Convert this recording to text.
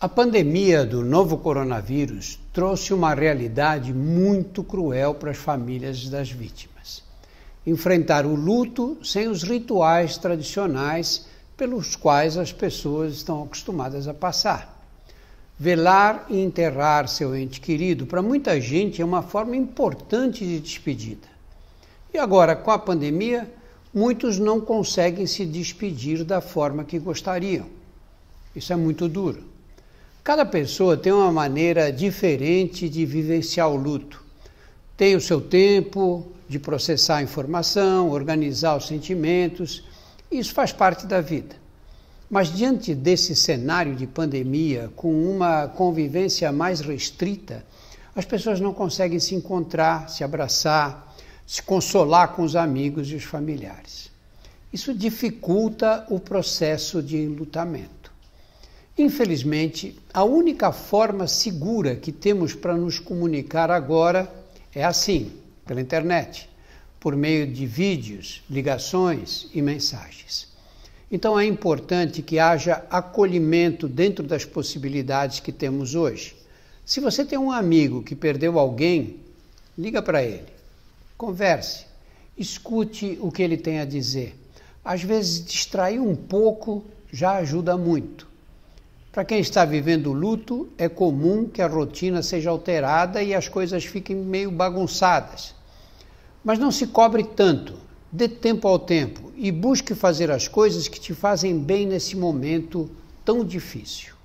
A pandemia do novo coronavírus trouxe uma realidade muito cruel para as famílias das vítimas. Enfrentar o luto sem os rituais tradicionais pelos quais as pessoas estão acostumadas a passar. Velar e enterrar seu ente querido, para muita gente, é uma forma importante de despedida. E agora, com a pandemia, muitos não conseguem se despedir da forma que gostariam. Isso é muito duro. Cada pessoa tem uma maneira diferente de vivenciar o luto. Tem o seu tempo de processar a informação, organizar os sentimentos, isso faz parte da vida. Mas diante desse cenário de pandemia, com uma convivência mais restrita, as pessoas não conseguem se encontrar, se abraçar, se consolar com os amigos e os familiares. Isso dificulta o processo de enlutamento. Infelizmente, a única forma segura que temos para nos comunicar agora é assim, pela internet, por meio de vídeos, ligações e mensagens. Então é importante que haja acolhimento dentro das possibilidades que temos hoje. Se você tem um amigo que perdeu alguém, liga para ele, converse, escute o que ele tem a dizer. Às vezes, distrair um pouco já ajuda muito. Para quem está vivendo luto, é comum que a rotina seja alterada e as coisas fiquem meio bagunçadas. Mas não se cobre tanto. Dê tempo ao tempo e busque fazer as coisas que te fazem bem nesse momento tão difícil.